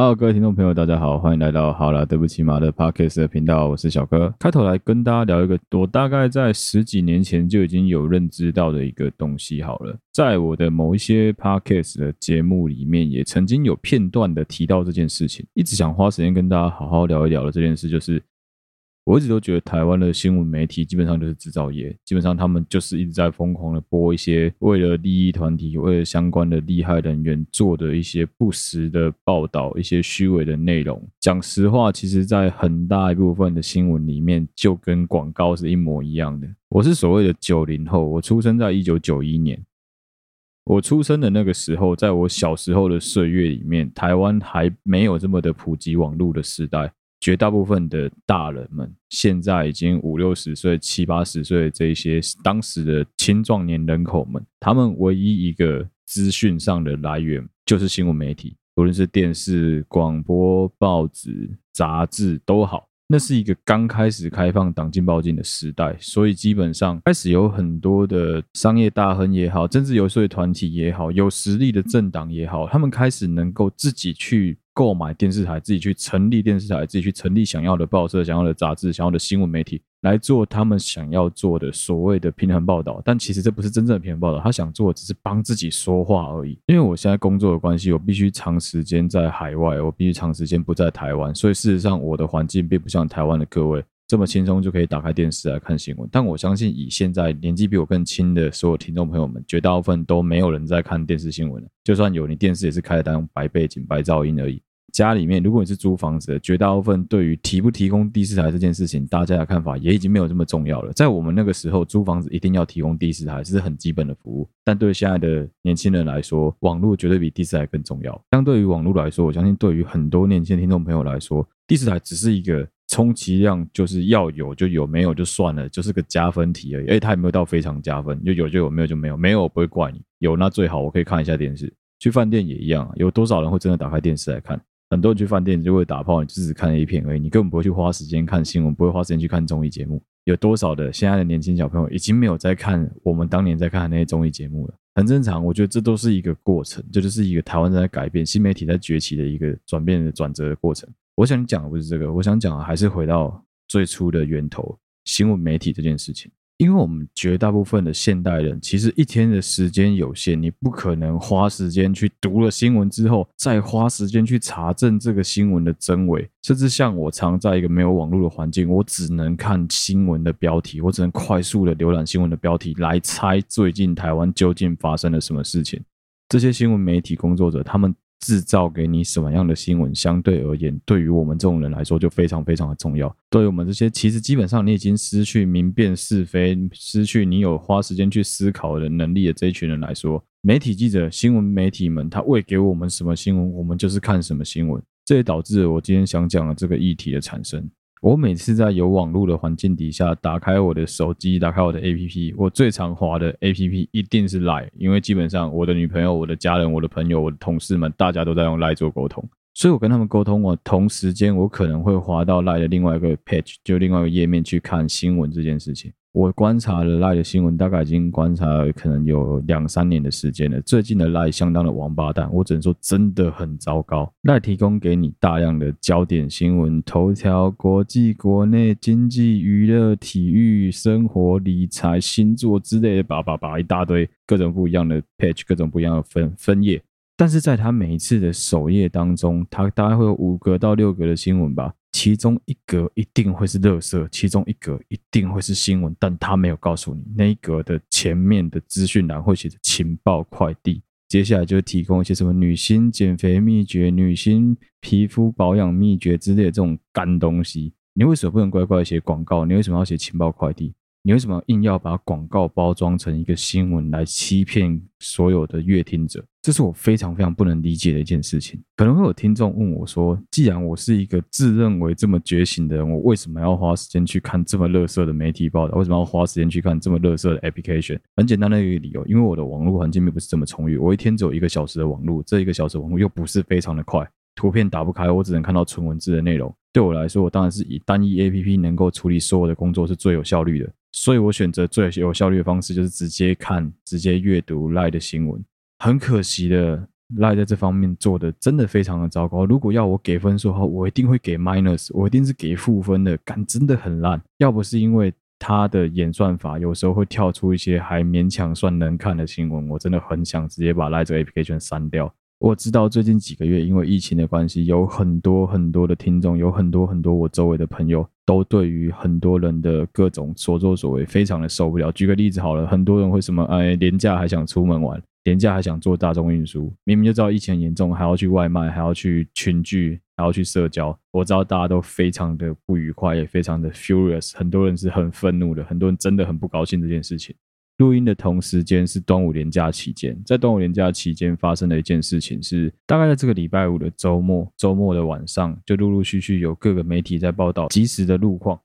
好，各位听众朋友，大家好，欢迎来到好了，对不起嘛的 Podcast 的频道，我是小哥。开头来跟大家聊一个，我大概在十几年前就已经有认知到的一个东西。好了，在我的某一些 Podcast 的节目里面，也曾经有片段的提到这件事情，一直想花时间跟大家好好聊一聊的这件事，就是。我一直都觉得台湾的新闻媒体基本上就是制造业，基本上他们就是一直在疯狂的播一些为了利益团体、为了相关的利害人员做的一些不实的报道、一些虚伪的内容。讲实话，其实在很大一部分的新闻里面，就跟广告是一模一样的。我是所谓的九零后，我出生在一九九一年。我出生的那个时候，在我小时候的岁月里面，台湾还没有这么的普及网络的时代。绝大部分的大人们现在已经五六十岁、七八十岁的这些当时的青壮年人口们，他们唯一一个资讯上的来源就是新闻媒体，无论是电视、广播、报纸、杂志都好。那是一个刚开始开放党禁报禁的时代，所以基本上开始有很多的商业大亨也好，政治游说团体也好，有实力的政党也好，他们开始能够自己去。购买电视台，自己去成立电视台，自己去成立想要的报社、想要的杂志、想要的新闻媒体，来做他们想要做的所谓的平衡报道。但其实这不是真正的平衡报道，他想做只是帮自己说话而已。因为我现在工作的关系，我必须长时间在海外，我必须长时间不在台湾，所以事实上我的环境并不像台湾的各位。这么轻松就可以打开电视来看新闻，但我相信以现在年纪比我更轻的所有听众朋友们，绝大部分都没有人在看电视新闻了。就算有，你电视也是开的当白背景、白噪音而已。家里面，如果你是租房子的，绝大部分对于提不提供第四台这件事情，大家的看法也已经没有这么重要了。在我们那个时候，租房子一定要提供第四台，是很基本的服务。但对现在的年轻人来说，网络绝对比第四台更重要。相对于网络来说，我相信对于很多年轻的听众朋友来说，第四台只是一个。充其量就是要有就有，没有就算了，就是个加分题而已。哎，它也没有到非常加分，就有就有，没有就没有。没有我不会怪你，有那最好，我可以看一下电视。去饭店也一样，有多少人会真的打开电视来看？很多人去饭店就会打炮，就只看 A 片而已，你根本不会去花时间看新闻，不会花时间去看综艺节目。有多少的现在的年轻小朋友已经没有在看我们当年在看那些综艺节目了？很正常，我觉得这都是一个过程，这就是一个台湾在改变、新媒体在崛起的一个转变的转折的过程。我想讲的不是这个，我想讲的还是回到最初的源头——新闻媒体这件事情。因为我们绝大部分的现代人，其实一天的时间有限，你不可能花时间去读了新闻之后，再花时间去查证这个新闻的真伪。甚至像我常在一个没有网络的环境，我只能看新闻的标题，我只能快速的浏览新闻的标题来猜最近台湾究竟发生了什么事情。这些新闻媒体工作者，他们。制造给你什么样的新闻，相对而言，对于我们这种人来说就非常非常的重要。对于我们这些其实基本上你已经失去明辨是非、失去你有花时间去思考的能力的这一群人来说，媒体记者、新闻媒体们，他喂给我们什么新闻，我们就是看什么新闻。这也导致我今天想讲的这个议题的产生。我每次在有网络的环境底下，打开我的手机，打开我的 APP，我最常滑的 APP 一定是 Line，因为基本上我的女朋友、我的家人、我的朋友、我的同事们，大家都在用 Line 做沟通，所以我跟他们沟通，我同时间我可能会滑到 Line 的另外一个 page，就另外一个页面去看新闻这件事情。我观察了赖的新闻，大概已经观察了可能有两三年的时间了。最近的赖相当的王八蛋，我只能说真的很糟糕。赖提供给你大量的焦点新闻、头条、国际、国内经济、娱乐、体育、生活、理财、星座之类的，叭叭叭一大堆各种不一样的 page，各种不一样的分分页。但是在他每一次的首页当中，他大概会有五个到六个的新闻吧。其中一格一定会是垃圾，其中一格一定会是新闻，但他没有告诉你那一格的前面的资讯栏会写着情报快递，接下来就提供一些什么女星减肥秘诀、女星皮肤保养秘诀之类的这种干东西。你为什么不能乖乖写广告？你为什么要写情报快递？你为什么硬要把广告包装成一个新闻来欺骗所有的阅听者？这是我非常非常不能理解的一件事情。可能会有听众问我说：“既然我是一个自认为这么觉醒的人，我为什么要花时间去看这么垃圾的媒体报道？为什么要花时间去看这么垃圾的 application？” 很简单的一个理由，因为我的网络环境并不是这么充裕。我一天只有一个小时的网络，这一个小时网络又不是非常的快，图片打不开，我只能看到纯文字的内容。对我来说，我当然是以单一 app 能够处理所有的工作是最有效率的。所以我选择最有效率的方式就是直接看、直接阅读 Lie 的新闻。很可惜的，赖在这方面做的真的非常的糟糕。如果要我给分数的话，我一定会给 minus，我一定是给负分的，感真的很烂。要不是因为他的演算法有时候会跳出一些还勉强算能看的新闻，我真的很想直接把赖这个 APP 全删掉。我知道最近几个月因为疫情的关系，有很多很多的听众，有很多很多我周围的朋友，都对于很多人的各种所作所为非常的受不了。举个例子好了，很多人为什么哎连假还想出门玩？连假还想坐大众运输，明明就知道疫情严重，还要去外卖，还要去群聚，还要去社交。我知道大家都非常的不愉快，也非常的 furious，很多人是很愤怒的，很多人真的很不高兴这件事情。录音的同时间是端午连假期间，在端午连假期间发生的一件事情是，大概在这个礼拜五的周末，周末的晚上，就陆陆续续有各个媒体在报道即时的路况。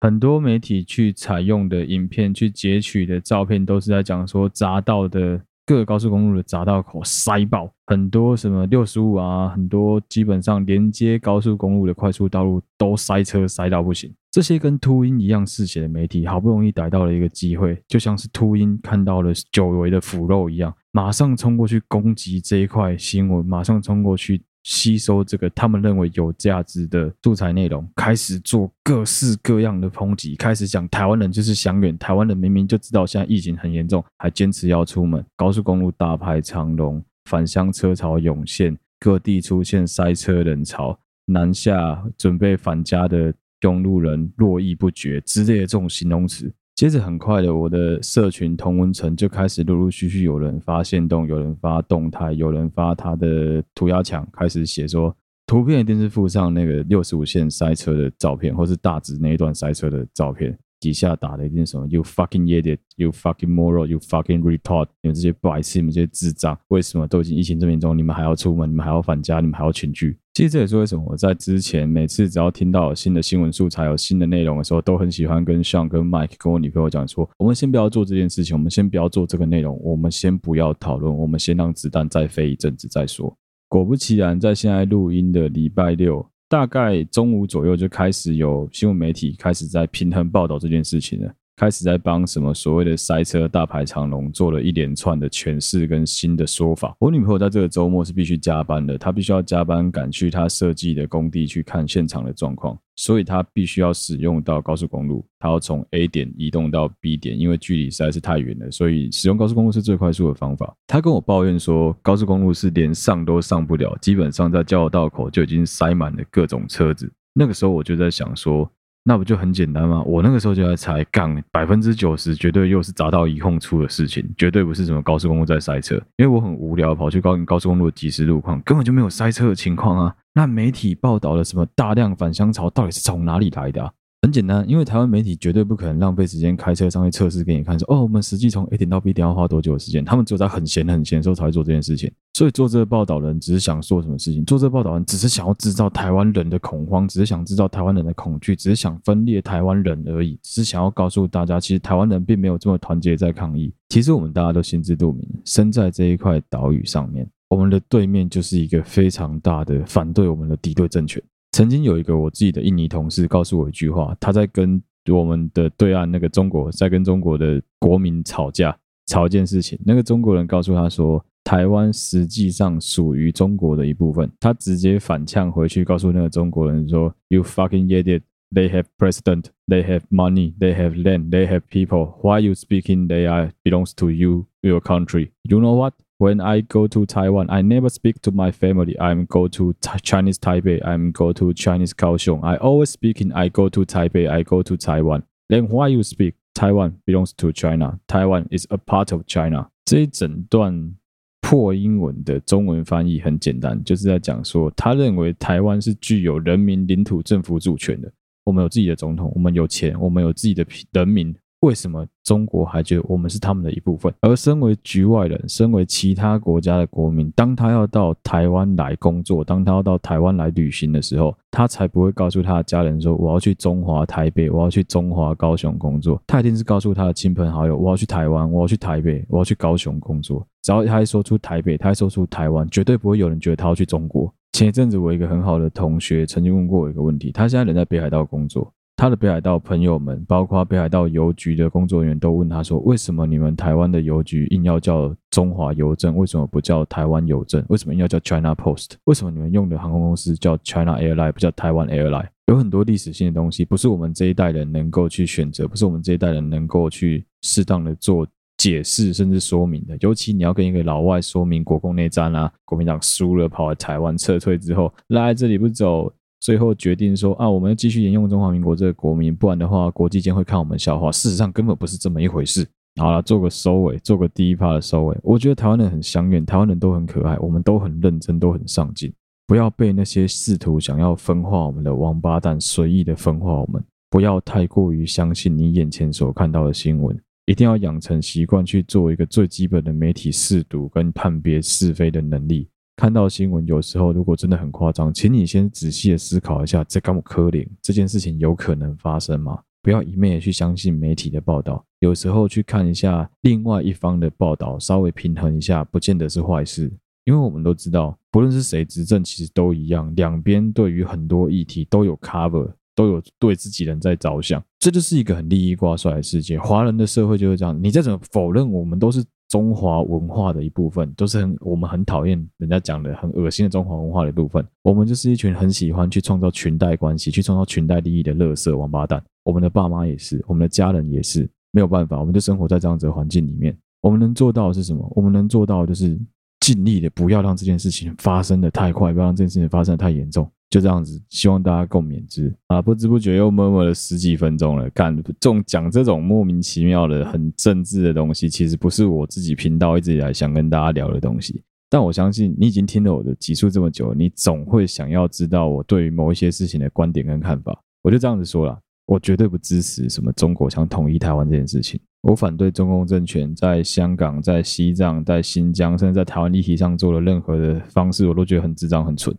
很多媒体去采用的影片、去截取的照片，都是在讲说匝道的。各个高速公路的匝道口塞爆，很多什么六十五啊，很多基本上连接高速公路的快速道路都塞车塞到不行。这些跟秃鹰一样嗜血的媒体，好不容易逮到了一个机会，就像是秃鹰看到了久违的腐肉一样，马上冲过去攻击这一块新闻，马上冲过去。吸收这个他们认为有价值的素材内容，开始做各式各样的抨击，开始讲台湾人就是想远，台湾人明明就知道现在疫情很严重，还坚持要出门，高速公路大排长龙，返乡车潮涌现，各地出现塞车人潮，南下准备返家的用路人络绎不绝之类的这种形容词。接着很快的，我的社群同文层就开始陆陆续续有人发现动，有人发动态，有人发他的涂鸦墙，开始写说图片一定是附上那个六十五线塞车的照片，或是大直那一段塞车的照片。底下打了一定什么？You fucking idiot！You fucking moron！You fucking retard！你们这些白痴，你们这些智障，为什么都已经疫情这么严重，你们还要出门，你们还要返家，你们还要群聚？其实这也是为什么我在之前每次只要听到有新的新闻素材、有新的内容的时候，都很喜欢跟 Sean、跟 Mike、跟我女朋友讲说：我们先不要做这件事情，我们先不要做这个内容，我们先不要讨论，我们先让子弹再飞一阵子再说。果不其然，在现在录音的礼拜六。大概中午左右就开始有新闻媒体开始在平衡报道这件事情了。开始在帮什么所谓的塞车大排长龙做了一连串的诠释跟新的说法。我女朋友在这个周末是必须加班的，她必须要加班赶去她设计的工地去看现场的状况，所以她必须要使用到高速公路。她要从 A 点移动到 B 点，因为距离实在是太远了，所以使用高速公路是最快速的方法。她跟我抱怨说，高速公路是连上都上不了，基本上在交流道口就已经塞满了各种车子。那个时候我就在想说。那不就很简单吗？我那个时候就在猜，杠百分之九十绝对又是砸到一控出的事情，绝对不是什么高速公路在塞车。因为我很无聊，跑去高高速公路的即时路况，根本就没有塞车的情况啊。那媒体报道的什么大量返乡潮，到底是从哪里来的？很简单，因为台湾媒体绝对不可能浪费时间开车上去测试给你看，说哦，我们实际从 A 点到 B 点要花多久的时间？他们只有在很闲很闲的时候才会做这件事情。所以做这个报道的人只是想做什么事情？做这个报道的人只是想要制造台湾人的恐慌，只是想制造台湾人的恐惧，只是想分裂台湾人而已，只是想要告诉大家，其实台湾人并没有这么团结在抗议。其实我们大家都心知肚明，身在这一块岛屿上面，我们的对面就是一个非常大的反对我们的敌对政权。曾经有一个我自己的印尼同事告诉我一句话，他在跟我们的对岸那个中国在跟中国的国民吵架，吵一件事情。那个中国人告诉他说，台湾实际上属于中国的一部分。他直接反呛回去，告诉那个中国人说：“You fucking idiot! They have president, they have money, they have land, they have people. Why you speaking? They are belongs to you, your country. You know what?” When I go to Taiwan, I never speak to my family. I'm go to Chinese Taipei. I'm go to Chinese Kaohsiung. I always speaking. I go to Taipei. I go to Taiwan. Then why you speak? Taiwan belongs to China. Taiwan is a part of China. 这一整段破英文的中文翻译很简单，就是在讲说，他认为台湾是具有人民领土政府主权的。我们有自己的总统，我们有钱，我们有自己的人民。 为什么中国还觉得我们是他们的一部分？而身为局外人，身为其他国家的国民，当他要到台湾来工作，当他要到台湾来旅行的时候，他才不会告诉他的家人说：“我要去中华台北，我要去中华高雄工作。”他一定是告诉他的亲朋好友：“我要去台湾，我要去台北，我要去高雄工作。”只要他一说出台北，他一说出台湾，绝对不会有人觉得他要去中国。前一阵子，我一个很好的同学曾经问过我一个问题，他现在人在北海道工作。他的北海道朋友们，包括北海道邮局的工作人员，都问他说：“为什么你们台湾的邮局硬要叫中华邮政？为什么不叫台湾邮政？为什么硬要叫 China Post？为什么你们用的航空公司叫 China Airline 不叫台湾 Airline？” 有很多历史性的东西，不是我们这一代人能够去选择，不是我们这一代人能够去适当的做解释甚至说明的。尤其你要跟一个老外说明国共内战啊，国民党输了，跑来台湾撤退之后，赖在这里不走。最后决定说啊，我们要继续沿用中华民国这个国名，不然的话，国际间会看我们笑话。事实上根本不是这么一回事。好了，做个收尾，做个第一趴的收尾。我觉得台湾人很乡愿，台湾人都很可爱，我们都很认真，都很上进。不要被那些试图想要分化我们的王八蛋随意的分化我们。不要太过于相信你眼前所看到的新闻，一定要养成习惯去做一个最基本的媒体试读跟判别是非的能力。看到新闻，有时候如果真的很夸张，请你先仔细的思考一下，这干我科林这件事情有可能发生吗？不要一面去相信媒体的报道，有时候去看一下另外一方的报道，稍微平衡一下，不见得是坏事。因为我们都知道，不论是谁执政，其实都一样，两边对于很多议题都有 cover，都有对自己人在着想，这就是一个很利益挂帅的世界。华人的社会就是这样，你再怎么否认，我们都是。中华文化的一部分，都是很我们很讨厌人家讲的很恶心的中华文化的一部分。我们就是一群很喜欢去创造裙带关系、去创造裙带利益的垃圾王八蛋。我们的爸妈也是，我们的家人也是，没有办法，我们就生活在这样子的环境里面。我们能做到的是什么？我们能做到的就是尽力的不要让这件事情发生的太快，不要让这件事情发生的太严重。就这样子，希望大家共勉之啊！不知不觉又默默了十几分钟了。干这种讲这种莫名其妙的、很政治的东西，其实不是我自己频道一直以来想跟大家聊的东西。但我相信你已经听了我的集数这么久，你总会想要知道我对于某一些事情的观点跟看法。我就这样子说了，我绝对不支持什么中国想统一台湾这件事情。我反对中共政权在香港、在西藏、在新疆，甚至在台湾议题上做了任何的方式，我都觉得很智障、很蠢。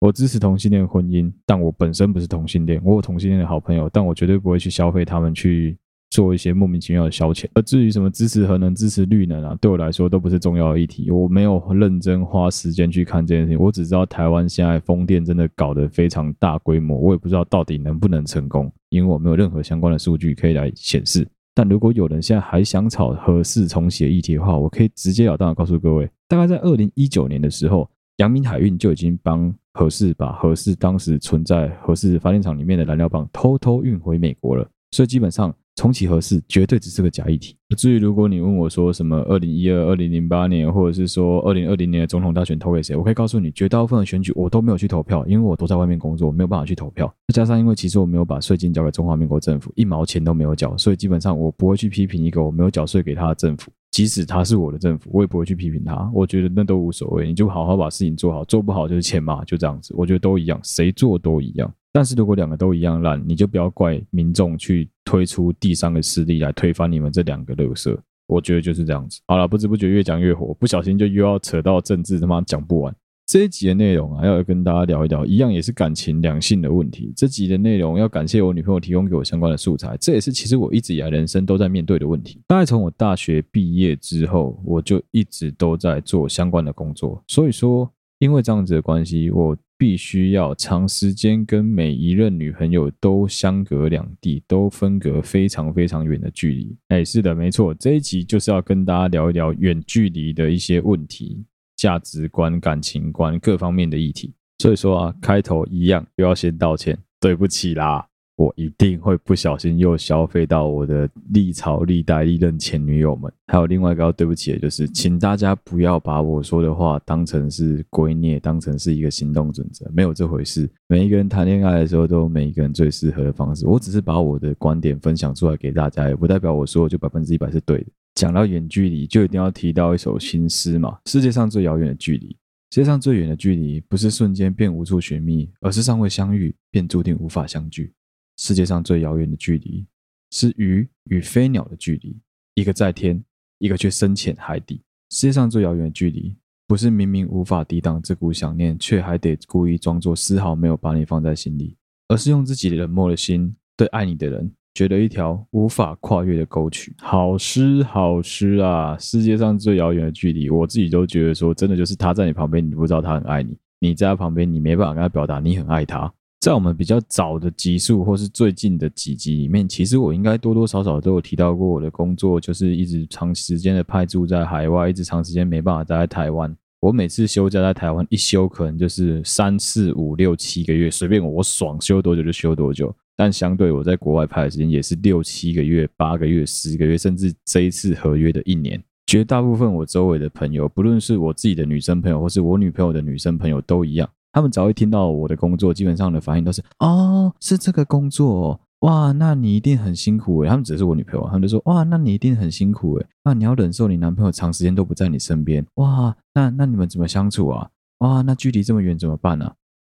我支持同性恋婚姻，但我本身不是同性恋。我有同性恋的好朋友，但我绝对不会去消费他们去做一些莫名其妙的消遣。而至于什么支持核能、支持绿能啊，对我来说都不是重要的议题。我没有认真花时间去看这件事情。我只知道台湾现在风电真的搞得非常大规模，我也不知道到底能不能成功，因为我没有任何相关的数据可以来显示。但如果有人现在还想炒核四重启议题的话，我可以直截了当的告诉各位，大概在二零一九年的时候，阳明海运就已经帮核四把核四当时存在核四发电厂里面的燃料棒偷偷运回美国了，所以基本上重启核四绝对只是个假议题。至于如果你问我说什么二零一二、二零零八年，或者是说二零二零年的总统大选投给谁，我可以告诉你，绝大部分的选举我都没有去投票，因为我都在外面工作，没有办法去投票。再加上因为其实我没有把税金交给中华民国政府，一毛钱都没有缴，所以基本上我不会去批评一个我没有缴税给他的政府。即使他是我的政府，我也不会去批评他。我觉得那都无所谓，你就好好把事情做好，做不好就是欠骂，就这样子。我觉得都一样，谁做都一样。但是如果两个都一样烂，你就不要怪民众去推出第三个势力来推翻你们这两个垃圾。我觉得就是这样子。好了，不知不觉越讲越火，不小心就又要扯到政治，他妈讲不完。这一集的内容啊，要跟大家聊一聊，一样也是感情两性的问题。这集的内容要感谢我女朋友提供给我相关的素材，这也是其实我一直以来人生都在面对的问题。大概从我大学毕业之后，我就一直都在做相关的工作。所以说，因为这样子的关系，我必须要长时间跟每一任女朋友都相隔两地，都分隔非常非常远的距离。哎，是的，没错，这一集就是要跟大家聊一聊远距离的一些问题。价值观、感情观各方面的议题，所以说啊，开头一样又要先道歉，对不起啦，我一定会不小心又消费到我的历朝历代历任前女友们。还有另外一个要对不起的就是，请大家不要把我说的话当成是圭臬，当成是一个行动准则，没有这回事。每一个人谈恋爱的时候都有每一个人最适合的方式，我只是把我的观点分享出来给大家，也不代表我说就百分之一百是对的。讲到远距离，就一定要提到一首新诗嘛。世界上最遥远的距离，世界上最远的距离，不是瞬间便无处寻觅，而是尚未相遇便注定无法相聚。世界上最遥远的距离，是鱼与飞鸟的距离，一个在天，一个却深潜海底。世界上最遥远的距离，不是明明无法抵挡这股想念，却还得故意装作丝毫没有把你放在心里，而是用自己冷漠的心对爱你的人。觉得一条无法跨越的沟渠，好诗好诗啊！世界上最遥远的距离，我自己都觉得说，真的就是他在你旁边，你不知道他很爱你；你在他旁边，你没办法跟他表达你很爱他。在我们比较早的集数，或是最近的几集里面，其实我应该多多少少都有提到过我的工作，就是一直长时间的派驻在海外，一直长时间没办法待在台湾。我每次休假在台湾一休，可能就是三四五六七个月，随便我爽休多久就休多久。但相对我在国外拍的时间也是六七个月、八个月、十个月，甚至这一次合约的一年。绝大部分我周围的朋友，不论是我自己的女生朋友，或是我女朋友的女生朋友，都一样。他们只要一听到我的工作，基本上的反应都是：哦，是这个工作哦，哇，那你一定很辛苦诶。他们只是我女朋友，他们就说：哇，那你一定很辛苦诶。那你要忍受你男朋友长时间都不在你身边，哇，那那你们怎么相处啊？哇，那距离这么远怎么办呢？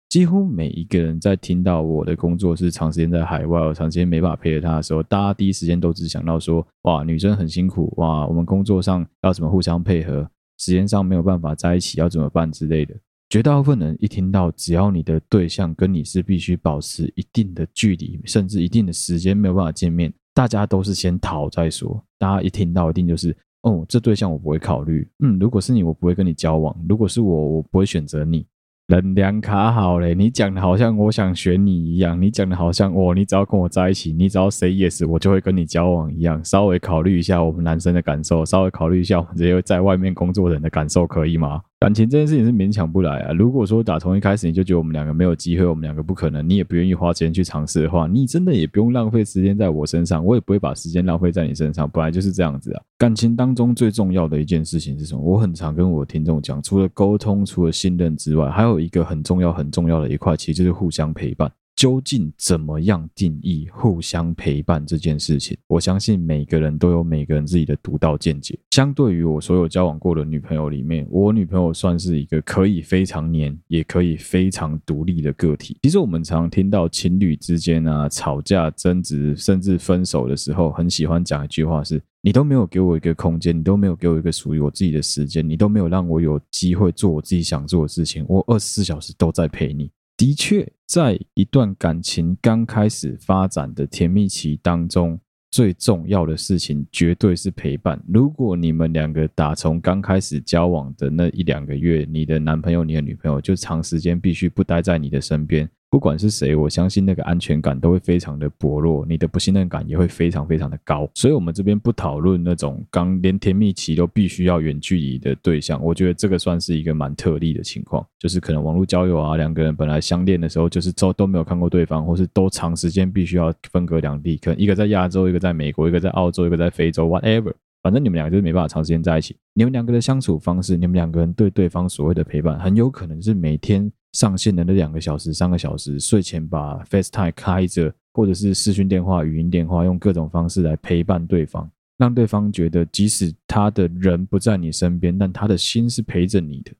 几乎每一个人在听到我的工作是长时间在海外，我长时间没办法陪着他的时候，大家第一时间都只想到说：哇，女生很辛苦，哇，我们工作上要怎么互相配合，时间上没有办法在一起要怎么办之类的。绝大部分人一听到只要你的对象跟你是必须保持一定的距离，甚至一定的时间没有办法见面，大家都是先逃再说。大家一听到一定就是哦，这对象我不会考虑。嗯，如果是你，我不会跟你交往；如果是我，我不会选择你。能量卡好嘞，你讲的好像我想选你一样，你讲的好像哦，你只要跟我在一起，你只要 say yes，我就会跟你交往一样。稍微考虑一下我们男生的感受，稍微考虑一下我们这些在外面工作人的感受，可以吗？感情这件事情是勉强不来啊。如果说打从一开始你就觉得我们两个没有机会，我们两个不可能，你也不愿意花时间去尝试的话，你真的也不用浪费时间在我身上，我也不会把时间浪费在你身上。本来就是这样子啊。感情当中最重要的一件事情是什么？我很常跟我听众讲，除了沟通，除了信任之外，还有一个很重要、很重要的一块，其实就是互相陪伴。究竟怎么样定义互相陪伴这件事情？我相信每个人都有每个人自己的独到见解。相对于我所有交往过的女朋友里面，我女朋友算是一个可以非常黏，也可以非常独立的个体。其实我们常听到情侣之间啊吵架、争执，甚至分手的时候，很喜欢讲一句话是：“你都没有给我一个空间，你都没有给我一个属于我自己的时间，你都没有让我有机会做我自己想做的事情。我二十四小时都在陪你。”的确，在一段感情刚开始发展的甜蜜期当中，最重要的事情绝对是陪伴。如果你们两个打从刚开始交往的那一两个月，你的男朋友、你的女朋友就长时间必须不待在你的身边。不管是谁，我相信那个安全感都会非常的薄弱，你的不信任感也会非常非常的高。所以，我们这边不讨论那种刚连甜蜜期都必须要远距离的对象。我觉得这个算是一个蛮特例的情况，就是可能网络交友啊，两个人本来相恋的时候就是都都没有看过对方，或是都长时间必须要分隔两地，可能一个在亚洲，一个在美国，一个在澳洲，一个在非洲，whatever，反正你们两个就是没办法长时间在一起。你们两个的相处方式，你们两个人对对方所谓的陪伴，很有可能是每天。上线的那两个小时、三个小时，睡前把 FaceTime 开着，或者是视讯电话、语音电话，用各种方式来陪伴对方，让对方觉得即使他的人不在你身边，但他的心是陪着你的。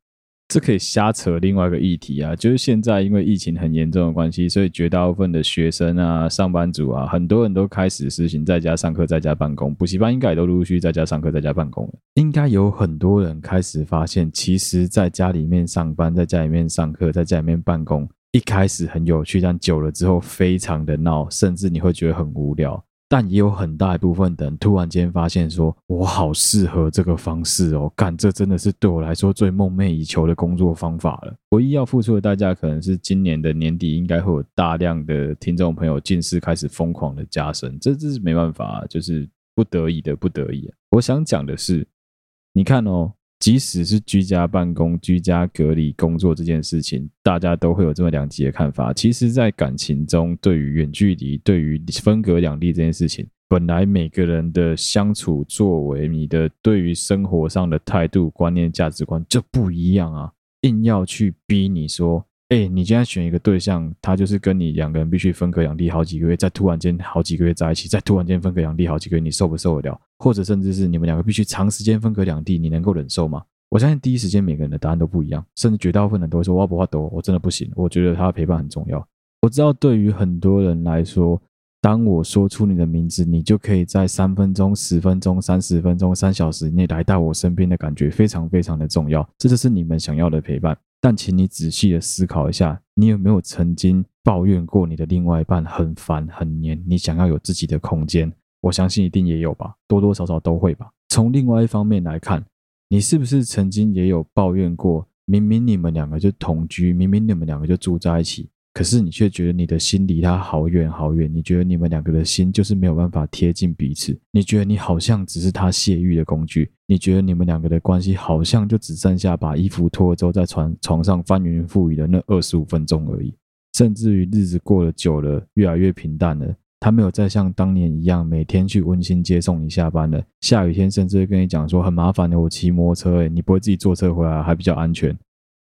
这可以瞎扯另外一个议题啊，就是现在因为疫情很严重的关系，所以绝大部分的学生啊、上班族啊，很多人都开始实行在家上课、在家办公。补习班应该也都陆陆续续在家上课、在家办公了。应该有很多人开始发现，其实在家里面上班、在家里面上课、在家里面办公，一开始很有趣，但久了之后非常的闹，甚至你会觉得很无聊。但也有很大一部分的人突然间发现说，我好适合这个方式哦，干，这真的是对我来说最梦寐以求的工作方法了。唯一要付出的代价，可能是今年的年底应该会有大量的听众朋友近视开始疯狂的加深，这这是没办法，就是不得已的不得已。我想讲的是，你看哦。即使是居家办公、居家隔离工作这件事情，大家都会有这么两极的看法。其实，在感情中，对于远距离、对于分隔两地这件事情，本来每个人的相处作为、你的对于生活上的态度、观念、价值观就不一样啊！硬要去逼你说，哎，你现在选一个对象，他就是跟你两个人必须分隔两地好几个月，再突然间好几个月在一起，再突然间分隔两地好几个月，你受不受得了？或者甚至是你们两个必须长时间分隔两地，你能够忍受吗？我相信第一时间每个人的答案都不一样，甚至绝大部分人都会说：“我不怕多，我真的不行。”我觉得他的陪伴很重要。我知道对于很多人来说，当我说出你的名字，你就可以在三分钟、十分钟、三十分钟、三小时内来到我身边的感觉非常非常的重要。这就是你们想要的陪伴。但请你仔细的思考一下，你有没有曾经抱怨过你的另外一半很烦很黏？你想要有自己的空间？我相信一定也有吧，多多少少都会吧。从另外一方面来看，你是不是曾经也有抱怨过？明明你们两个就同居，明明你们两个就住在一起，可是你却觉得你的心离他好远好远，你觉得你们两个的心就是没有办法贴近彼此，你觉得你好像只是他泄欲的工具，你觉得你们两个的关系好像就只剩下把衣服脱了之后在床床上翻云覆雨的那二十五分钟而已，甚至于日子过了久了，越来越平淡了，他没有再像当年一样每天去温馨接送你下班了，下雨天甚至会跟你讲说很麻烦的，我骑摩托车，诶，你不会自己坐车回来还比较安全。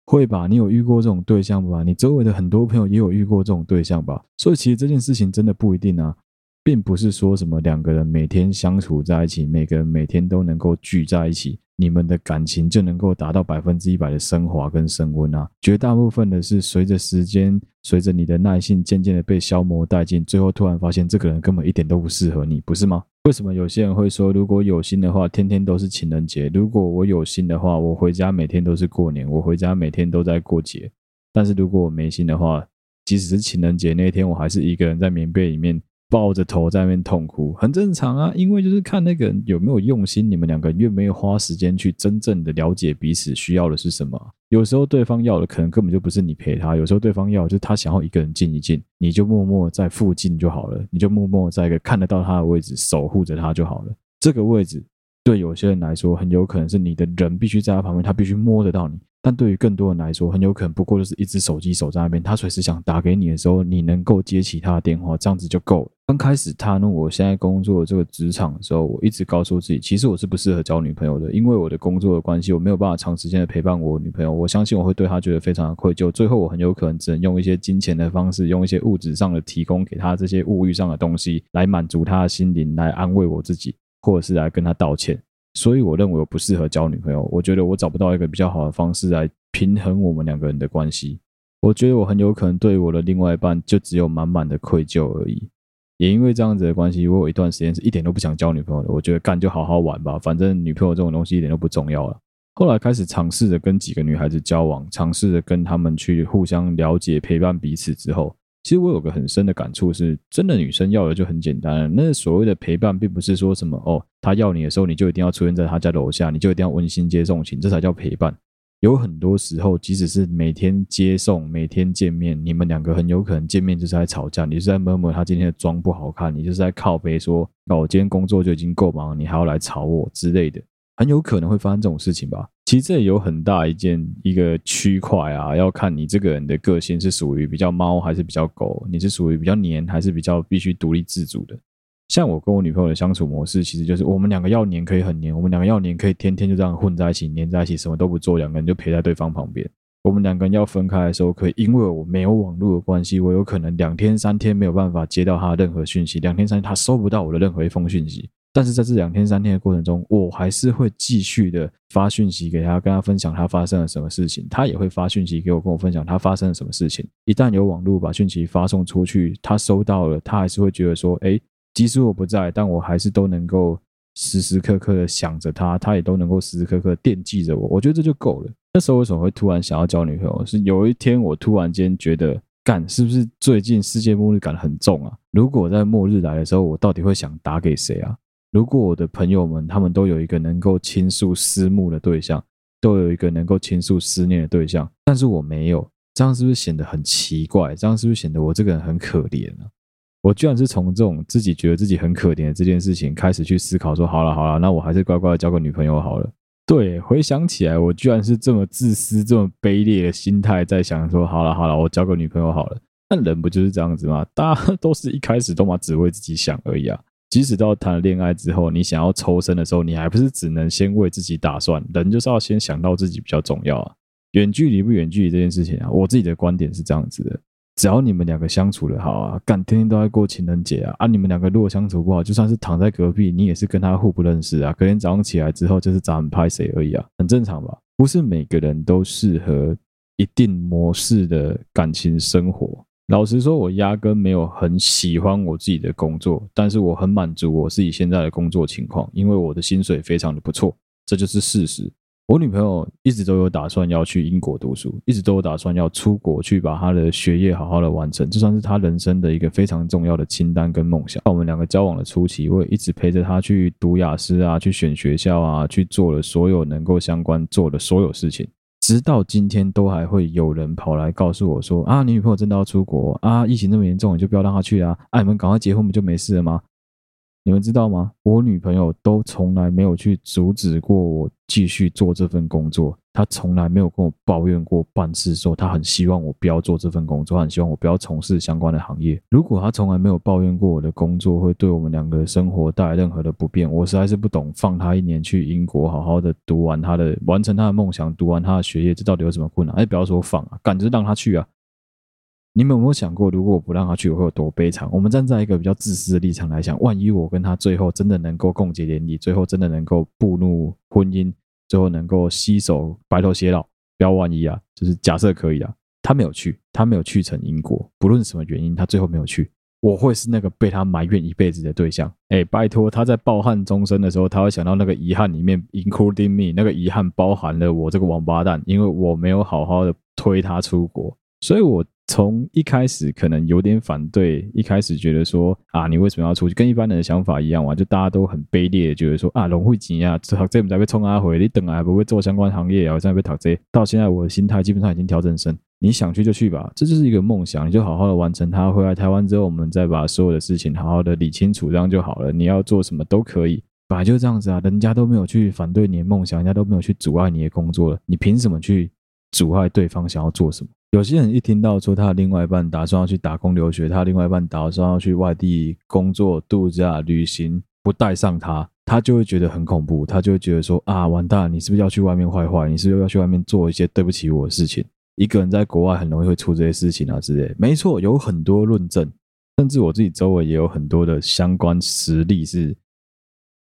会吧，你有遇过这种对象吧？你周围的很多朋友也有遇过这种对象吧？所以其实这件事情真的不一定啊，并不是说什么两个人每天相处在一起，每个人每天都能够聚在一起，你们的感情就能够达到百分之一百的升华跟升温啊。绝大部分的是随着时间，随着你的耐性渐渐的被消磨殆尽，最后突然发现这个人根本一点都不适合你，不是吗？为什么有些人会说，如果有心的话，天天都是情人节；如果我有心的话，我回家每天都是过年，我回家每天都在过节。但是如果我没心的话，即使是情人节那天，我还是一个人在棉被里面。抱着头在那边痛哭，很正常啊，因为就是看那个人有没有用心，你们两个愿不愿意花时间去真正的了解彼此需要的是什么。有时候对方要的可能根本就不是你陪他，有时候对方要的就是他想要一个人静一静，你就默默在附近就好了，你就默默在一个看得到他的位置守护着他就好了。这个位置对有些人来说，很有可能是你的人必须在他旁边，他必须摸得到你。但对于更多人来说，很有可能不过就是一只手机守在那边，他随时想打给你的时候，你能够接起他的电话，这样子就够了。刚开始踏入我现在工作的这个职场的时候，我一直告诉自己，其实我是不适合交女朋友的，因为我的工作的关系，我没有办法长时间的陪伴我女朋友。我相信我会对她觉得非常的愧疚，最后我很有可能只能用一些金钱的方式，用一些物质上的提供给她这些物欲上的东西，来满足她的心灵，来安慰我自己，或者是来跟她道歉。所以我认为我不适合交女朋友，我觉得我找不到一个比较好的方式来平衡我们两个人的关系。我觉得我很有可能对我的另外一半就只有满满的愧疚而已。也因为这样子的关系，我有一段时间是一点都不想交女朋友的。我觉得干就好好玩吧，反正女朋友这种东西一点都不重要了。后来开始尝试着跟几个女孩子交往，尝试着跟她们去互相了解、陪伴彼此之后。其实我有个很深的感触是，真的女生要的就很简单。那所谓的陪伴，并不是说什么哦，她要你的时候，你就一定要出现在她家楼下，你就一定要温馨接送情，这才叫陪伴。有很多时候，即使是每天接送、每天见面，你们两个很有可能见面就是在吵架，你是在 murmur 她今天的妆不好看，你就是在靠背说，哦，我今天工作就已经够忙，你还要来吵我之类的。很有可能会发生这种事情吧。其实这有很大一件一个区块啊，要看你这个人的个性是属于比较猫还是比较狗，你是属于比较黏还是比较必须独立自主的。像我跟我女朋友的相处模式，其实就是我们两个要黏可以很黏，我们两个要黏可以天天就这样混在一起，黏在一起，什么都不做，两个人就陪在对方旁边。我们两个人要分开的时候，可以因为我没有网络的关系，我有可能两天三天没有办法接到他任何讯息，两天三天他收不到我的任何一封讯息。但是在这两天三天的过程中，我还是会继续的发讯息给他，跟他分享他发生了什么事情。他也会发讯息给我，跟我分享他发生了什么事情。一旦有网络把讯息发送出去，他收到了，他还是会觉得说：“诶，即使我不在，但我还是都能够时时刻刻的想着他，他也都能够时时刻刻惦记着我。”我觉得这就够了。那时候为什么会突然想要交女朋友？是有一天我突然间觉得，干，是不是最近世界末日感很重啊？如果在末日来的时候，我到底会想打给谁啊？如果我的朋友们他们都有一个能够倾诉思慕的对象，都有一个能够倾诉思念的对象，但是我没有，这样是不是显得很奇怪？这样是不是显得我这个人很可怜呢？我居然是从这种自己觉得自己很可怜的这件事情开始去思考，说好了好了，那我还是乖乖交个女朋友好了。对，回想起来，我居然是这么自私、这么卑劣的心态在想说，好了好了，我交个女朋友好了。那人不就是这样子吗？大家都是一开始都嘛只为自己想而已啊。即使到谈了恋爱之后，你想要抽身的时候，你还不是只能先为自己打算？人就是要先想到自己比较重要啊。远距离不远距离这件事情啊，我自己的观点是这样子的：只要你们两个相处的好啊，干天天都在过情人节啊，啊，你们两个如果相处不好，就算是躺在隔壁，你也是跟他互不认识啊。隔天早上起来之后，就是咱们拍谁而已啊，很正常吧？不是每个人都适合一定模式的感情生活。老实说，我压根没有很喜欢我自己的工作，但是我很满足我自己现在的工作情况，因为我的薪水非常的不错，这就是事实。我女朋友一直都有打算要去英国读书，一直都有打算要出国去把她的学业好好的完成，这算是她人生的一个非常重要的清单跟梦想。在我们两个交往的初期，我也一直陪着她去读雅思啊，去选学校啊，去做了所有能够相关做的所有事情。直到今天都还会有人跑来告诉我说：“啊，你女朋友真的要出国啊？疫情这么严重，你就不要让她去啊！啊，你们赶快结婚不就没事了吗？”你们知道吗？我女朋友都从来没有去阻止过我继续做这份工作。他从来没有跟我抱怨过办事，说他很希望我不要做这份工作，很希望我不要从事相关的行业。如果他从来没有抱怨过我的工作会对我们两个生活带来任何的不便，我实在是不懂，放他一年去英国，好好的读完他的，完成他的梦想，读完他的学业，这到底有什么困难？哎，不要说放啊，赶着让他去啊！你们有没有想过，如果我不让他去，我会有多悲惨？我们站在一个比较自私的立场来讲，万一我跟他最后真的能够共结连理，最后真的能够步入婚姻。最后能够携手白头偕老，不要万一啊，就是假设可以啊，他没有去，他没有去成英国，不论什么原因，他最后没有去，我会是那个被他埋怨一辈子的对象。哎，拜托，他在抱憾终生的时候，他会想到那个遗憾里面，including me，那个遗憾包含了我这个王八蛋，因为我没有好好的推他出国，所以我。从一开始可能有点反对，一开始觉得说啊，你为什么要出去？跟一般人的想法一样嘛，就大家都很卑劣，觉得说啊，龙会钱啊，这这我们才被冲阿回，你等来还不会做相关行业啊，我在被讨这。到现在我的心态基本上已经调整成，你想去就去吧，这就是一个梦想，你就好好的完成它。回来台湾之后，我们再把所有的事情好好的理清楚，这样就好了。你要做什么都可以，本来就是这样子啊，人家都没有去反对你的梦想，人家都没有去阻碍你的工作了，你凭什么去阻碍对方想要做什么？有些人一听到说他另外一半打算要去打工留学，他另外一半打算要去外地工作、度假、旅行，不带上他，他就会觉得很恐怖，他就会觉得说啊，完蛋，你是不是要去外面坏坏？你是不是要去外面做一些对不起我的事情？一个人在国外很容易会出这些事情啊之类。没错，有很多论证，甚至我自己周围也有很多的相关实例是。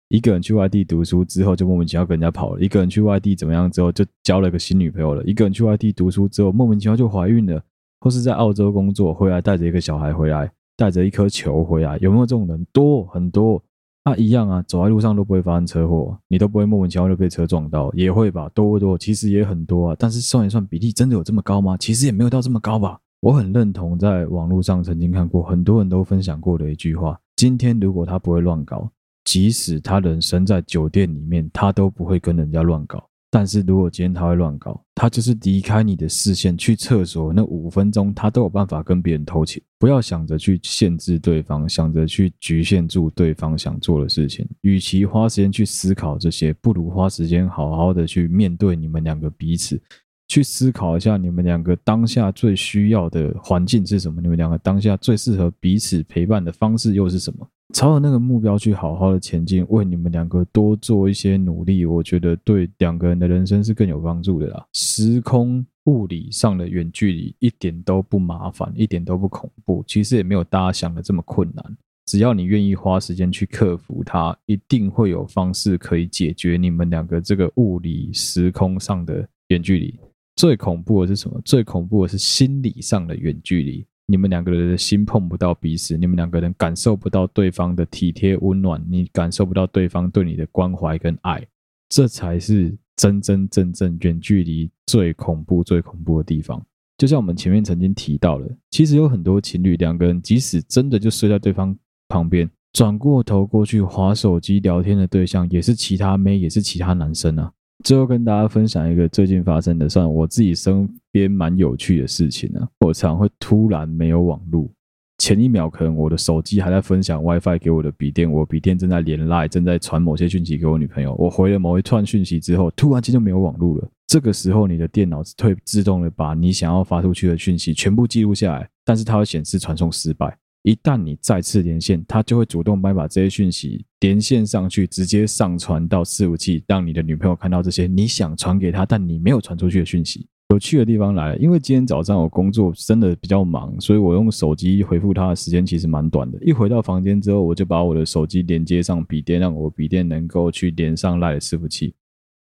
一个人去外地读书之后，就莫名其妙跟人家跑了；一个人去外地怎么样之后，就交了个新女朋友了；一个人去外地读书之后，莫名其妙就怀孕了，或是在澳洲工作回来带着一个小孩回来，带着一颗球回来，有没有这种人？多很多，那，一样啊，走在路上都不会发生车祸，你都不会莫名其妙就被车撞到，也会吧？多不多？其实也很多啊，但是算一算比例，真的有这么高吗？其实也没有到这么高吧。我很认同在网络上曾经看过很多人都分享过的一句话：今天如果他不会乱搞。即使他人生在酒店里面，他都不会跟人家乱搞。但是如果今天他会乱搞，他就是离开你的视线去厕所那五分钟，他都有办法跟别人偷情。不要想着去限制对方，想着去局限住对方想做的事情。与其花时间去思考这些，不如花时间好好的去面对你们两个彼此，去思考一下你们两个当下最需要的环境是什么，你们两个当下最适合彼此陪伴的方式又是什么。朝着那个目标去好好的前进，为你们两个多做一些努力，我觉得对两个人的人生是更有帮助的啦。时空物理上的远距离一点都不麻烦，一点都不恐怖，其实也没有大家想的这么困难。只要你愿意花时间去克服它，一定会有方式可以解决你们两个这个物理时空上的远距离。最恐怖的是什么？最恐怖的是心理上的远距离。你们两个人的心碰不到彼此，你们两个人感受不到对方的体贴温暖，你感受不到对方对你的关怀跟爱，这才是真真正正远距离最恐怖、最恐怖的地方。就像我们前面曾经提到了，其实有很多情侣两个人，即使真的就睡在对方旁边，转过头过去滑手机聊天的对象，也是其他妹，也是其他男生啊。最后跟大家分享一个最近发生的，算我自己身边蛮有趣的事情啊。我常会突然没有网路，前一秒可能我的手机还在分享 WiFi 给我的笔电，我笔电正在连 LINE，正在传某些讯息给我女朋友。我回了某一串讯息之后，突然间就没有网路了。这个时候，你的电脑会自动的把你想要发出去的讯息全部记录下来，但是它会显示传送失败。一旦你再次连线，它就会主动帮你把这些讯息连线上去，直接上传到伺服器，让你的女朋友看到这些你想传给她但你没有传出去的讯息。有趣的地方来了，因为今天早上我工作真的比较忙，所以我用手机回复他的时间其实蛮短的。一回到房间之后，我就把我的手机连接上笔电，让我笔电能够去连上来的伺服器。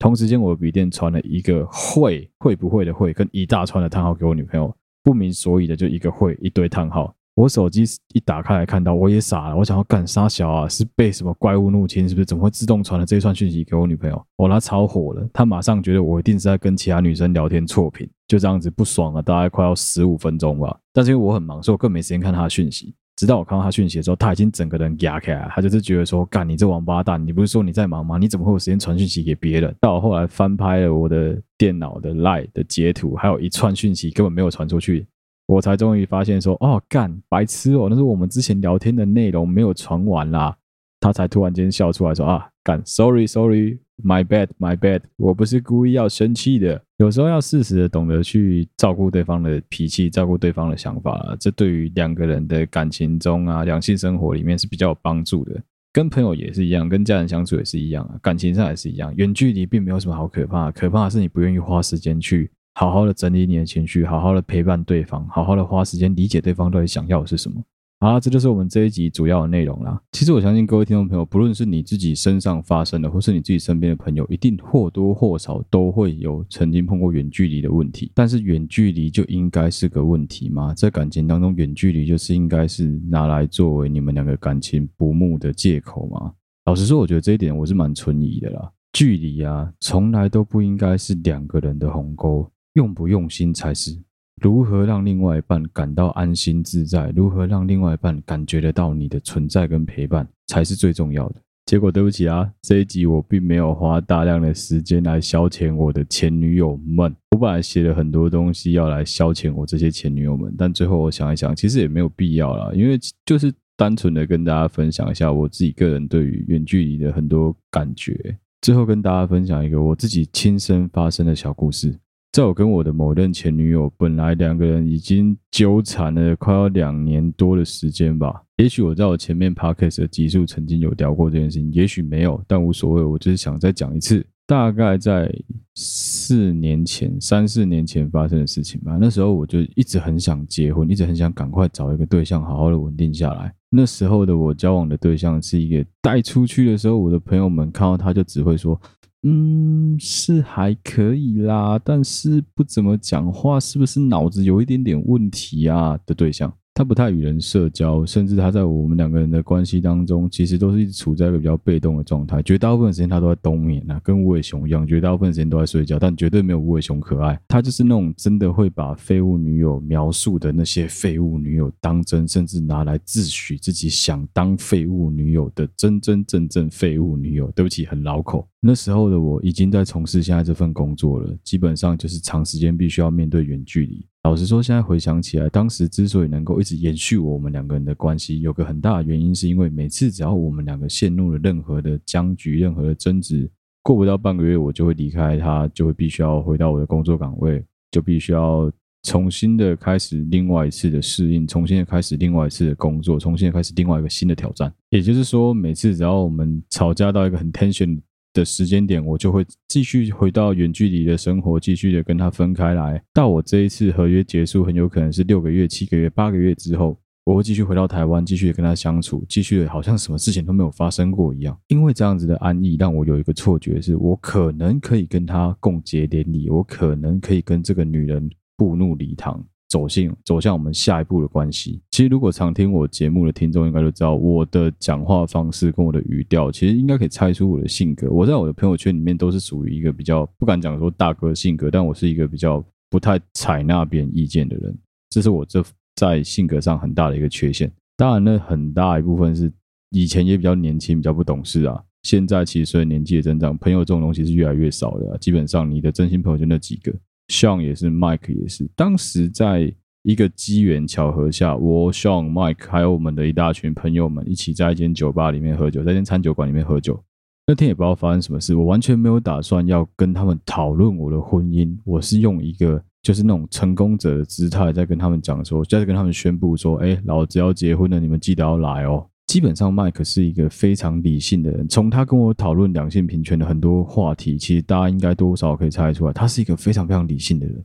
同时间，我笔电传了一个会会不会的会跟一大串的叹号给我女朋友，不明所以的就一个会一堆叹号。我手机一打开来看到，我也傻了。我想要干啥小啊？是被什么怪物入侵？是不是？怎么会自动传了这一串讯息给我女朋友？我、哦、她超火了，她马上觉得我一定是在跟其他女生聊天错频，就这样子不爽了，大概快要十五分钟吧。但是因为我很忙，所以我更没时间看她的讯息。直到我看到她讯息的时候，她已经整个人压起来，她就是觉得说：“干你这王八蛋，你不是说你在忙吗？你怎么会有时间传讯息给别人？”到我后来翻拍了我的电脑的 LINE 的截图，还有一串讯息根本没有传出去，我才终于发现说：“哦，干白痴哦，那是我们之前聊天的内容没有传完啦。”他才突然间笑出来说：“啊，干，sorry sorry。” My bad, my bad，我不是故意要生气的。有时候要适时的懂得去照顾对方的脾气，照顾对方的想法，这对于两个人的感情中啊，两性生活里面是比较有帮助的。跟朋友也是一样，跟家人相处也是一样啊，感情上也是一样。远距离并没有什么好可怕，可怕的是你不愿意花时间去好好的整理你的情绪，好好的陪伴对方，好好的花时间理解对方到底想要的是什么。好，这就是我们这一集主要的内容啦。其实我相信各位听众朋友，不论是你自己身上发生的，或是你自己身边的朋友，一定或多或少都会有曾经碰过远距离的问题。但是远距离就应该是个问题吗？在感情当中，远距离就是应该是拿来作为你们两个感情不睦的借口吗？老实说，我觉得这一点我是蛮存疑的啦。距离啊，从来都不应该是两个人的鸿沟，用不用心才是。如何让另外一半感到安心自在？如何让另外一半感觉得到你的存在跟陪伴，才是最重要的。结果对不起啊，这一集我并没有花大量的时间来消遣我的前女友们。我本来写了很多东西要来消遣我这些前女友们，但最后我想一想，其实也没有必要啦，因为就是单纯的跟大家分享一下我自己个人对于远距离的很多感觉。最后跟大家分享一个我自己亲身发生的小故事。在我跟我的某任前女友，本来两个人已经纠缠了快要两年多的时间吧。也许我在我前面 podcast 的集数曾经有聊过这件事情，也许没有，但无所谓。我就是想再讲一次，大概在四年前、三四年前发生的事情吧。那时候我就一直很想结婚，一直很想赶快找一个对象，好好的稳定下来。那时候的我交往的对象是一个带出去的时候，我的朋友们看到他就只会说。嗯，是还可以啦，但是不怎么讲话，是不是脑子有一点点问题啊的对象？他不太与人社交，甚至他在我们两个人的关系当中，其实都是一直处在一个比较被动的状态。绝大部分时间他都在冬眠啊，跟无尾熊一样，绝大部分时间都在睡觉，但绝对没有无尾熊可爱。他就是那种真的会把废物女友描述的那些废物女友当真，甚至拿来自诩自己想当废物女友的真真正正废物女友。对不起，很绕口。那时候的我已经在从事现在这份工作了，基本上就是长时间必须要面对远距离。老实说，现在回想起来，当时之所以能够一直延续我们两个人的关系，有个很大的原因，是因为每次只要我们两个陷入了任何的僵局、任何的争执，过不到半个月，我就会离开他，就会必须要回到我的工作岗位，就必须要重新的开始另外一次的适应，重新的开始另外一次的工作，重新的开始另外一个新的挑战。也就是说，每次只要我们吵架到一个很 tension。的时间点，我就会继续回到远距离的生活，继续的跟他分开来。到我这一次合约结束，很有可能是六个月、七个月、八个月之后，我会继续回到台湾，继续跟他相处，继续好像什么事情都没有发生过一样。因为这样子的安逸，让我有一个错觉，是我可能可以跟他共结连理，我可能可以跟这个女人步入礼堂。走向走向我们下一步的关系。其实，如果常听我节目的听众应该都知道，我的讲话方式跟我的语调，其实应该可以猜出我的性格。我在我的朋友圈里面都是属于一个比较不敢讲说大哥性格，但我是一个比较不太采纳别人意见的人。这是我这在性格上很大的一个缺陷。当然，那很大一部分是以前也比较年轻，比较不懂事啊。现在其实随着年纪的增长，朋友这种东西是越来越少的。基本上，你的真心朋友就那几个。Sean 也是，Mike 也是。当时在一个机缘巧合下，我、Sean、Mike 还有我们的一大群朋友们一起在一间酒吧里面喝酒，在一间餐酒馆里面喝酒。那天也不知道发生什么事，我完全没有打算要跟他们讨论我的婚姻。我是用一个就是那种成功者的姿态在跟他们讲说，在跟他们宣布说：“哎，老子要结婚了，你们记得要来哦。”基本上，麦克是一个非常理性的人。从他跟我讨论两性平权的很多话题，其实大家应该多少可以猜出来，他是一个非常非常理性的人。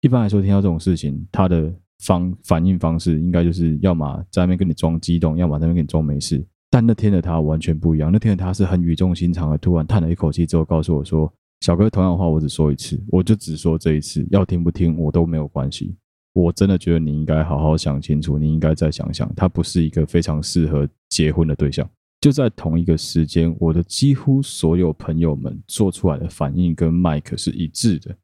一般来说，听到这种事情，他的方反应方式应该就是要么在那边跟你装激动，要么在那边跟你装没事。但那天的他完全不一样。那天的他是很语重心长的，突然叹了一口气之后，告诉我说：“小哥，同样的话我只说一次，我就只说这一次，要听不听我都没有关系。”我真的觉得你应该好好想清楚，你应该再想想，他不是一个非常适合结婚的对象。就在同一个时间，我的几乎所有朋友们做出来的反应跟麦克是一致的。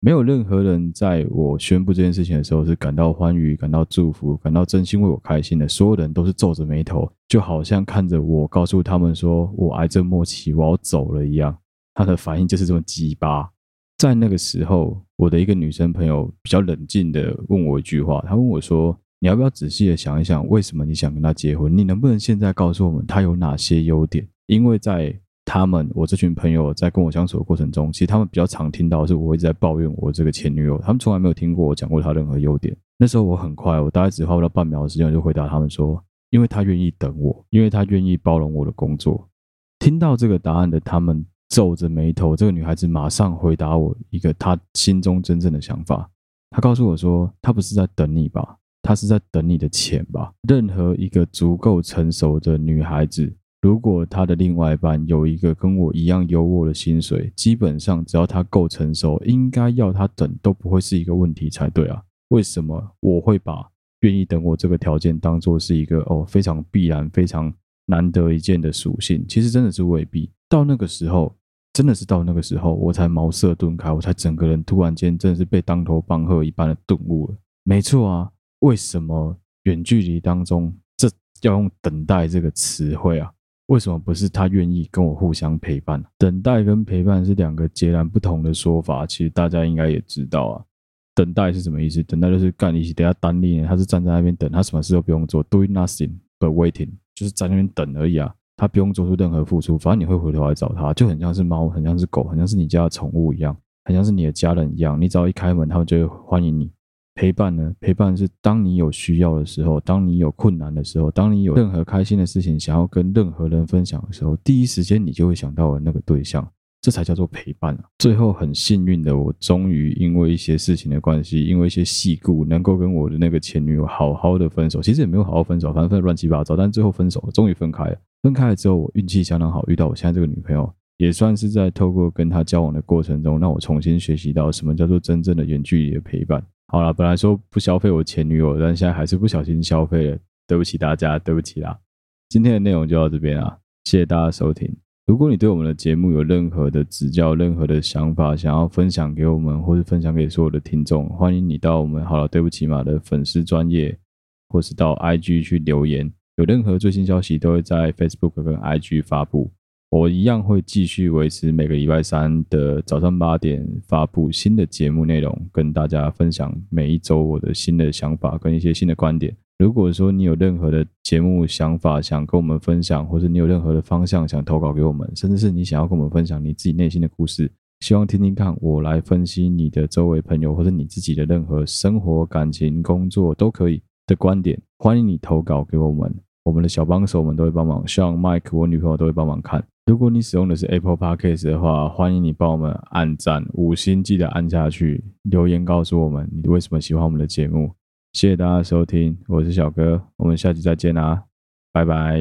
没有任何人在我宣布这件事情的时候是感到欢愉、感到祝福、感到真心为我开心的。所有人都是皱着眉头，就好像看着我告诉他们说我癌症末期，我要走了一样。他的反应就是这么鸡巴。在那个时候，我的一个女生朋友比较冷静的问我一句话，她问我说：“你要不要仔细的想一想，为什么你想跟他结婚？你能不能现在告诉我们他有哪些优点？”因为在他们，我这群朋友在跟我相处的过程中，其实他们比较常听到的是我一直在抱怨我这个前女友，他们从来没有听过我讲过他任何优点。那时候我很快，我大概只花不到半秒的时间，我就回答他们说：因为他愿意等我，因为他愿意包容我的工作。听到这个答案的他们皱着眉头，这个女孩子马上回答我一个她心中真正的想法。她告诉我说：她不是在等你吧？她是在等你的钱吧？任何一个足够成熟的女孩子。如果他的另外一半有一个跟我一样优渥的薪水，基本上只要他够成熟，应该要他等都不会是一个问题才对啊。为什么我会把愿意等我这个条件当做是一个哦非常必然、非常难得一见的属性？其实真的是未必。到那个时候，真的是到那个时候，我才茅塞顿开，我才整个人突然间真的是被当头棒喝一般的顿悟了。没错啊，为什么远距离当中这要用等待这个词汇啊？为什么不是他愿意跟我互相陪伴？等待跟陪伴是两个截然不同的说法，其实大家应该也知道啊。等待是什么意思？等待就是干一些等下单立，他是站在那边等，他什么事都不用做，doing nothing but waiting，就是在那边等而已啊。他不用做出任何付出，反正你会回头来找他，就很像是猫，很像是狗，很像是你家的宠物一样，很像是你的家人一样。你只要一开门，他们就会欢迎你。陪伴呢？陪伴是当你有需要的时候，当你有困难的时候，当你有任何开心的事情想要跟任何人分享的时候，第一时间你就会想到的那个对象，这才叫做陪伴啊！最后很幸运的，我终于因为一些事情的关系，因为一些细故，能够跟我的那个前女友好好的分手。其实也没有好好分手，反正乱七八糟，但最后分手了，终于分开了。分开了之后，我运气相当好，遇到我现在这个女朋友，也算是在透过跟她交往的过程中，让我重新学习到什么叫做真正的远距离的陪伴。好了，本来说不消费我前女友，但现在还是不小心消费了，对不起大家，对不起啦。今天的内容就到这边啊，谢谢大家收听。如果你对我们的节目有任何的指教、任何的想法，想要分享给我们，或是分享给所有的听众，欢迎你到我们好了，对不起嘛的粉丝专业，或是到 IG 去留言。有任何最新消息，都会在 Facebook 跟 IG 发布。我一样会继续维持每个礼拜三的早上八点发布新的节目内容，跟大家分享每一周我的新的想法跟一些新的观点。如果说你有任何的节目想法想跟我们分享，或者你有任何的方向想投稿给我们，甚至是你想要跟我们分享你自己内心的故事，希望听听看我来分析你的周围朋友或者你自己的任何生活、感情、工作都可以的观点，欢迎你投稿给我们。我们的小帮手们都会帮忙，像 Mike 我女朋友都会帮忙看。如果你使用的是 Apple Podcast 的话，欢迎你帮我们按赞，五星记得按下去，留言告诉我们你为什么喜欢我们的节目。谢谢大家收听，我是小哥，我们下期再见啦，拜拜。